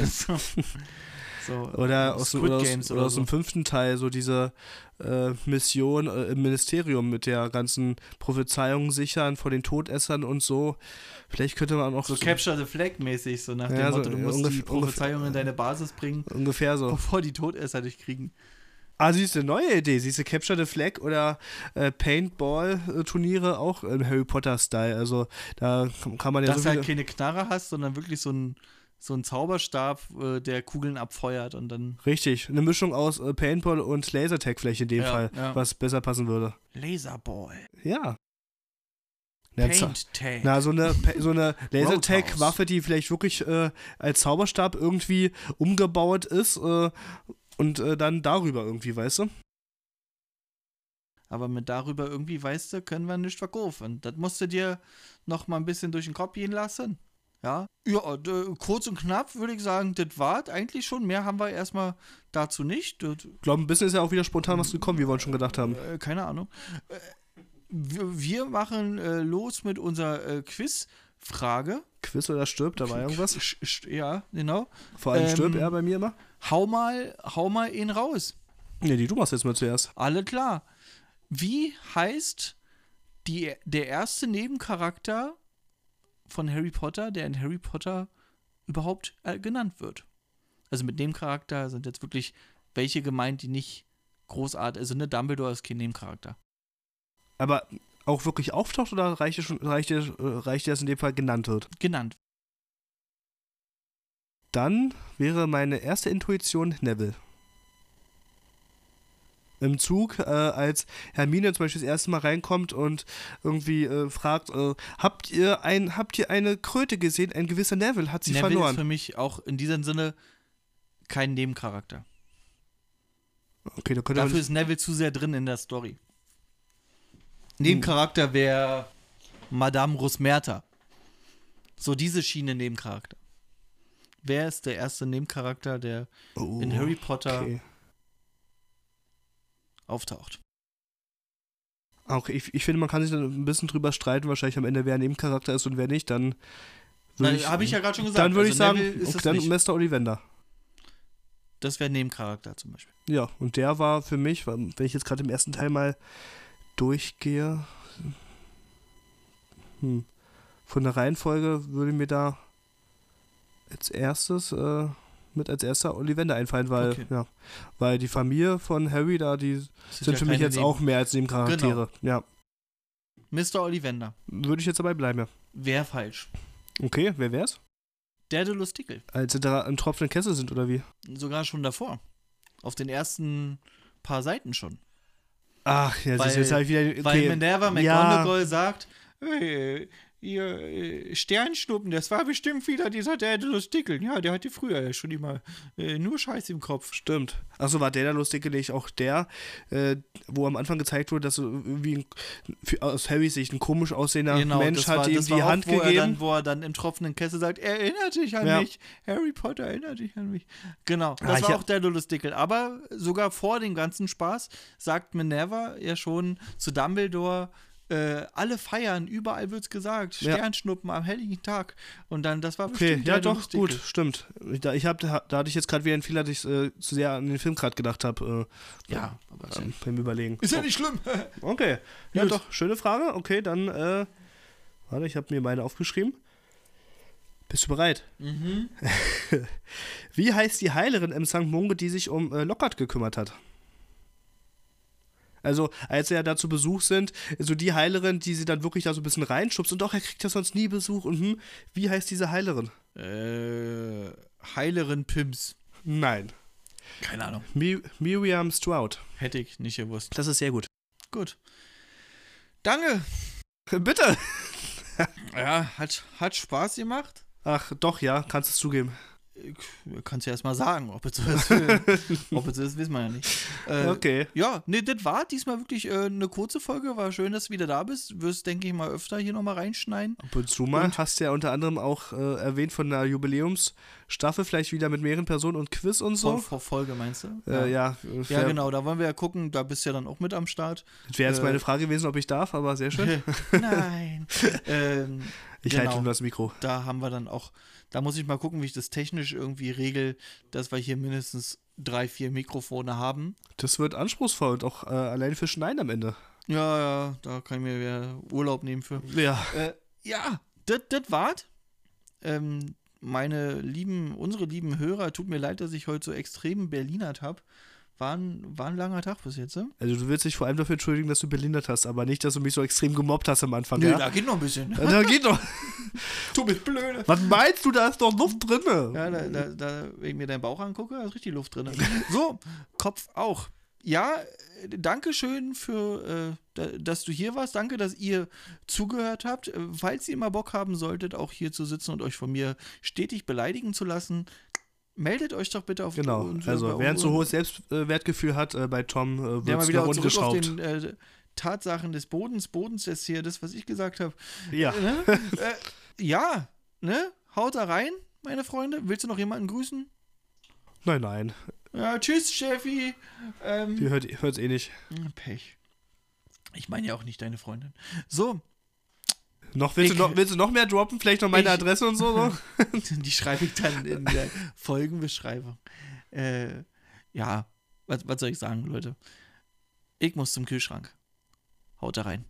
Speaker 1: so, so,
Speaker 2: Oder aus, dem-
Speaker 1: Squid
Speaker 2: aus,
Speaker 1: Games
Speaker 2: oder
Speaker 1: oder
Speaker 2: aus
Speaker 1: so.
Speaker 2: dem fünften Teil, so diese äh, Mission äh, im Ministerium mit der ganzen Prophezeiung sichern vor den Todessern und so. Vielleicht könnte man auch
Speaker 1: So Capture the Flag mäßig, so nach dem
Speaker 2: Ja, so,
Speaker 1: Motto, du musst die Prophezeiung in deine Basis bringen,
Speaker 2: ungefähr so.
Speaker 1: bevor die Todesser dich kriegen.
Speaker 2: Ah, siehst du, neue Idee. Siehst du, Capture the Flag oder äh, Paintball-Turniere auch im Harry Potter-Style. Also da kann man ja
Speaker 1: Dass
Speaker 2: so
Speaker 1: du halt keine Knarre hast, sondern wirklich so ein, so ein Zauberstab, äh, der Kugeln abfeuert und dann
Speaker 2: Richtig, eine Mischung aus äh, Paintball und Lasertag vielleicht in dem
Speaker 1: Ja,
Speaker 2: Fall,
Speaker 1: ja.
Speaker 2: was besser passen würde.
Speaker 1: Laserball,
Speaker 2: Ja. Ja, za-
Speaker 1: Paint Tag.
Speaker 2: Na, so eine, so eine. [LAUGHS] Lasertag-Waffe, die vielleicht wirklich äh, als Zauberstab irgendwie umgebaut ist äh, und äh, dann darüber irgendwie, weißt du?
Speaker 1: Aber mit darüber irgendwie, weißt du, können wir nicht verkaufen. Das musst du dir noch mal ein bisschen durch den Kopf gehen lassen. Ja, ja d- kurz und knapp würde ich sagen, das war eigentlich schon. Mehr haben wir erstmal dazu nicht. Das,
Speaker 2: Ich glaube, ein bisschen ist ja auch wieder spontan was gekommen, wie wir uns schon gedacht haben.
Speaker 1: äh, keine Ahnung. Äh, wir, machen äh, los mit unserer äh, Quizfrage.
Speaker 2: Quiz oder stirbt, da war irgendwas.
Speaker 1: Ja, genau.
Speaker 2: Vor allem
Speaker 1: Ähm,
Speaker 2: stirbt er bei mir immer.
Speaker 1: Hau mal, hau mal ihn raus.
Speaker 2: Nee, die du machst jetzt mal zuerst.
Speaker 1: Alle klar. Wie heißt die, der erste Nebencharakter von Harry Potter, der in Harry Potter überhaupt äh, genannt wird? Also mit Nebencharakter sind jetzt wirklich welche gemeint, die nicht großartig, also ne, Dumbledore ist kein Nebencharakter.
Speaker 2: Aber auch wirklich auftaucht oder reicht dir schon, reicht dir, äh, reicht dass in dem Fall genannt wird?
Speaker 1: Genannt.
Speaker 2: Dann wäre meine erste Intuition Neville. Im Zug, äh, als Hermine zum Beispiel das erste Mal reinkommt und irgendwie äh, fragt, äh, habt ihr ein, habt ihr eine Kröte gesehen? Ein gewisser Neville hat sie
Speaker 1: Neville ist
Speaker 2: verloren.
Speaker 1: für mich auch in diesem Sinne kein Nebencharakter.
Speaker 2: Okay, da
Speaker 1: Dafür ist Neville zu sehr drin in der Story. Nebencharakter wäre Madame Rosmerta. So diese Schiene Nebencharakter. Wer ist der erste Nebencharakter, der
Speaker 2: Oh,
Speaker 1: in Harry Potter
Speaker 2: Okay.
Speaker 1: Auftaucht?
Speaker 2: Auch ich, ich finde, man kann sich dann ein bisschen drüber streiten, wahrscheinlich am Ende, wer ein Nebencharakter ist und wer nicht. Dann würde ich,
Speaker 1: Habe ich ja gerade schon gesagt.
Speaker 2: dann würde
Speaker 1: also
Speaker 2: ich sagen, okay,
Speaker 1: es
Speaker 2: dann
Speaker 1: nicht.
Speaker 2: Mr. Ollivander.
Speaker 1: Das wäre Nebencharakter zum Beispiel.
Speaker 2: Ja, und der war für mich, wenn ich jetzt gerade im ersten Teil mal durchgehe, hm, von der Reihenfolge würde mir da als erstes äh, mit als erster Ollivander einfallen, weil
Speaker 1: Okay.
Speaker 2: ja, weil die Familie von Harry da, die
Speaker 1: Das
Speaker 2: sind
Speaker 1: ja
Speaker 2: für mich jetzt
Speaker 1: Neben-
Speaker 2: auch mehr als Nebencharaktere. Ja,
Speaker 1: Mr. Ollivander.
Speaker 2: würde ich jetzt dabei bleiben, ja.
Speaker 1: Wäre falsch.
Speaker 2: Okay, wer wär's?
Speaker 1: Daedalus Dickel.
Speaker 2: Als sie da im tropfenden Kessel sind, oder wie?
Speaker 1: Sogar schon davor. Auf den ersten paar Seiten schon.
Speaker 2: Ach, ja,
Speaker 1: Weil-
Speaker 2: jetzt hab ich wieder.
Speaker 1: Weil
Speaker 2: Okay.
Speaker 1: Minerva
Speaker 2: Ja.
Speaker 1: McGonagall sagt, hey, ihr äh, Sternschnuppen, das war bestimmt wieder dieser Daedalus Dickel. Ja, der hatte früher ja schon immer äh, nur Scheiß im Kopf.
Speaker 2: Stimmt. Achso, war der da lustig nicht auch der, äh, wo am Anfang gezeigt wurde, dass so irgendwie ein, aus Harrys Sicht ein komisch aussehender Mensch
Speaker 1: Genau, das
Speaker 2: hat
Speaker 1: war,
Speaker 2: ihm die
Speaker 1: war
Speaker 2: Hand
Speaker 1: auch, wo Er
Speaker 2: gegeben.
Speaker 1: dann, wo er dann im tropfenden Kessel sagt, erinnert dich an
Speaker 2: Ja.
Speaker 1: mich. Harry Potter erinnert dich an mich. Genau, das
Speaker 2: Ah,
Speaker 1: war auch Daedalus Dickel. Aber sogar vor dem ganzen Spaß sagt Minerva ja schon zu Dumbledore, äh, alle feiern, überall wird's gesagt,
Speaker 2: Ja.
Speaker 1: Sternschnuppen am helligen Tag. Und dann, das war
Speaker 2: Okay, ja doch, gut,
Speaker 1: Dickel.
Speaker 2: stimmt. Ich, da, ich hab, da hatte ich jetzt gerade wieder einen Fehler, dass ich äh, zu sehr an den Film gerade gedacht habe.
Speaker 1: Ja, aber
Speaker 2: Äh,
Speaker 1: ja,
Speaker 2: ähm, beim Überlegen.
Speaker 1: ist ja nicht schlimm. [LAUGHS]
Speaker 2: Okay, ja
Speaker 1: Gut.
Speaker 2: doch, schöne Frage. Okay, dann, äh, warte, ich habe mir meine aufgeschrieben. Bist du bereit?
Speaker 1: mhm. [LAUGHS]
Speaker 2: Wie heißt die Heilerin im St. Mungo, die sich um äh, Lockhart gekümmert hat? Also, als sie ja da zu Besuch sind, so die Heilerin, die sie dann wirklich da so ein bisschen reinschubst und doch, er kriegt ja sonst nie Besuch und hm, wie heißt diese Heilerin?
Speaker 1: Äh, Heilerin Pims.
Speaker 2: Nein.
Speaker 1: Keine Ahnung.
Speaker 2: Mi Miriam Stroud.
Speaker 1: Hätte ich nicht gewusst.
Speaker 2: Das ist sehr gut.
Speaker 1: Gut. Danke. [LAUGHS]
Speaker 2: Bitte!
Speaker 1: Ja, hat, hat Spaß gemacht.
Speaker 2: Ach, doch, ja, kannst du es zugeben.
Speaker 1: Ich kann es ja erst mal sagen. Ob es so ist, [LAUGHS] ob es so ist wissen wir ja nicht. Äh,
Speaker 2: Okay.
Speaker 1: Ja, nee, das war diesmal wirklich äh, eine kurze Folge. War schön, dass du wieder da bist. Wirst, denke ich, mal öfter hier nochmal reinschneiden.
Speaker 2: Ab und zu mal.
Speaker 1: Und-
Speaker 2: Hast ja unter anderem auch äh, erwähnt von einer Jubiläumsstaffel, vielleicht wieder mit mehreren Personen und Quiz und so.
Speaker 1: vor Folge, meinst du?
Speaker 2: Äh, ja,
Speaker 1: Ja, genau. Da wollen wir ja gucken. Da bist du ja dann auch mit am Start.
Speaker 2: Das wäre jetzt
Speaker 1: Äh,
Speaker 2: meine Frage gewesen, ob ich darf, aber sehr schön. [LAUGHS]
Speaker 1: Nein. [LAUGHS] ähm,
Speaker 2: Ich
Speaker 1: genau.
Speaker 2: halte nur das Mikro.
Speaker 1: da haben wir dann auch, da muss ich mal gucken, wie ich das technisch irgendwie regel, dass wir hier mindestens drei, vier Mikrofone haben.
Speaker 2: Das wird anspruchsvoll und auch äh, allein für Schneiden am Ende.
Speaker 1: Ja, ja, da kann ich mir wieder Urlaub nehmen für.
Speaker 2: Ja.
Speaker 1: Äh, ja, das war's. Ähm, meine lieben, unsere lieben Hörer, tut mir leid, dass ich heute so extrem Berlinert habe. War ein, war ein langer Tag bis jetzt, ne?
Speaker 2: Also du willst dich vor allem dafür entschuldigen, dass du Berlinert hast, aber nicht, dass du mich so extrem gemobbt hast am Anfang.
Speaker 1: Nö,
Speaker 2: ja?
Speaker 1: da geht noch ein bisschen.
Speaker 2: Ja, da geht doch. [LAUGHS]
Speaker 1: du bist blöde.
Speaker 2: Was meinst du, da ist doch Luft drin?
Speaker 1: Ja, da, da, da, wenn ich mir deinen Bauch angucke, da ist richtig Luft drin. [LAUGHS] So, Kopf auch. Ja, äh, danke schön für, äh, da, dass du hier warst. Danke, dass ihr zugehört habt. Äh, Falls ihr mal Bock haben solltet, auch hier zu sitzen und euch von mir stetig beleidigen zu lassen, meldet euch doch bitte auf
Speaker 2: Genau,
Speaker 1: uns-
Speaker 2: also wer ein zu hohes Selbstwertgefühl hat, äh, bei Tom äh, wird
Speaker 1: mal
Speaker 2: es
Speaker 1: wieder zurück auf den äh, Tatsachen des Bodens, Bodens ist hier das, was ich gesagt habe.
Speaker 2: Ja,
Speaker 1: Ne? äh, ja, ne? Haut da rein, meine Freunde. Willst du noch jemanden grüßen?
Speaker 2: nein, nein,
Speaker 1: Ja, tschüss, Steffi. Ähm,
Speaker 2: die hört es eh nicht.
Speaker 1: Pech. Ich meine ja auch nicht deine Freundin. So,
Speaker 2: Noch, willst,
Speaker 1: Ich-
Speaker 2: du noch, willst du noch mehr droppen? Vielleicht noch meine
Speaker 1: Ich-
Speaker 2: Adresse und so? so? [LAUGHS]
Speaker 1: die schreibe ich dann in der Folgenbeschreibung. Äh, ja, was, was soll ich sagen, Leute? Ich muss zum Kühlschrank. Haut da rein.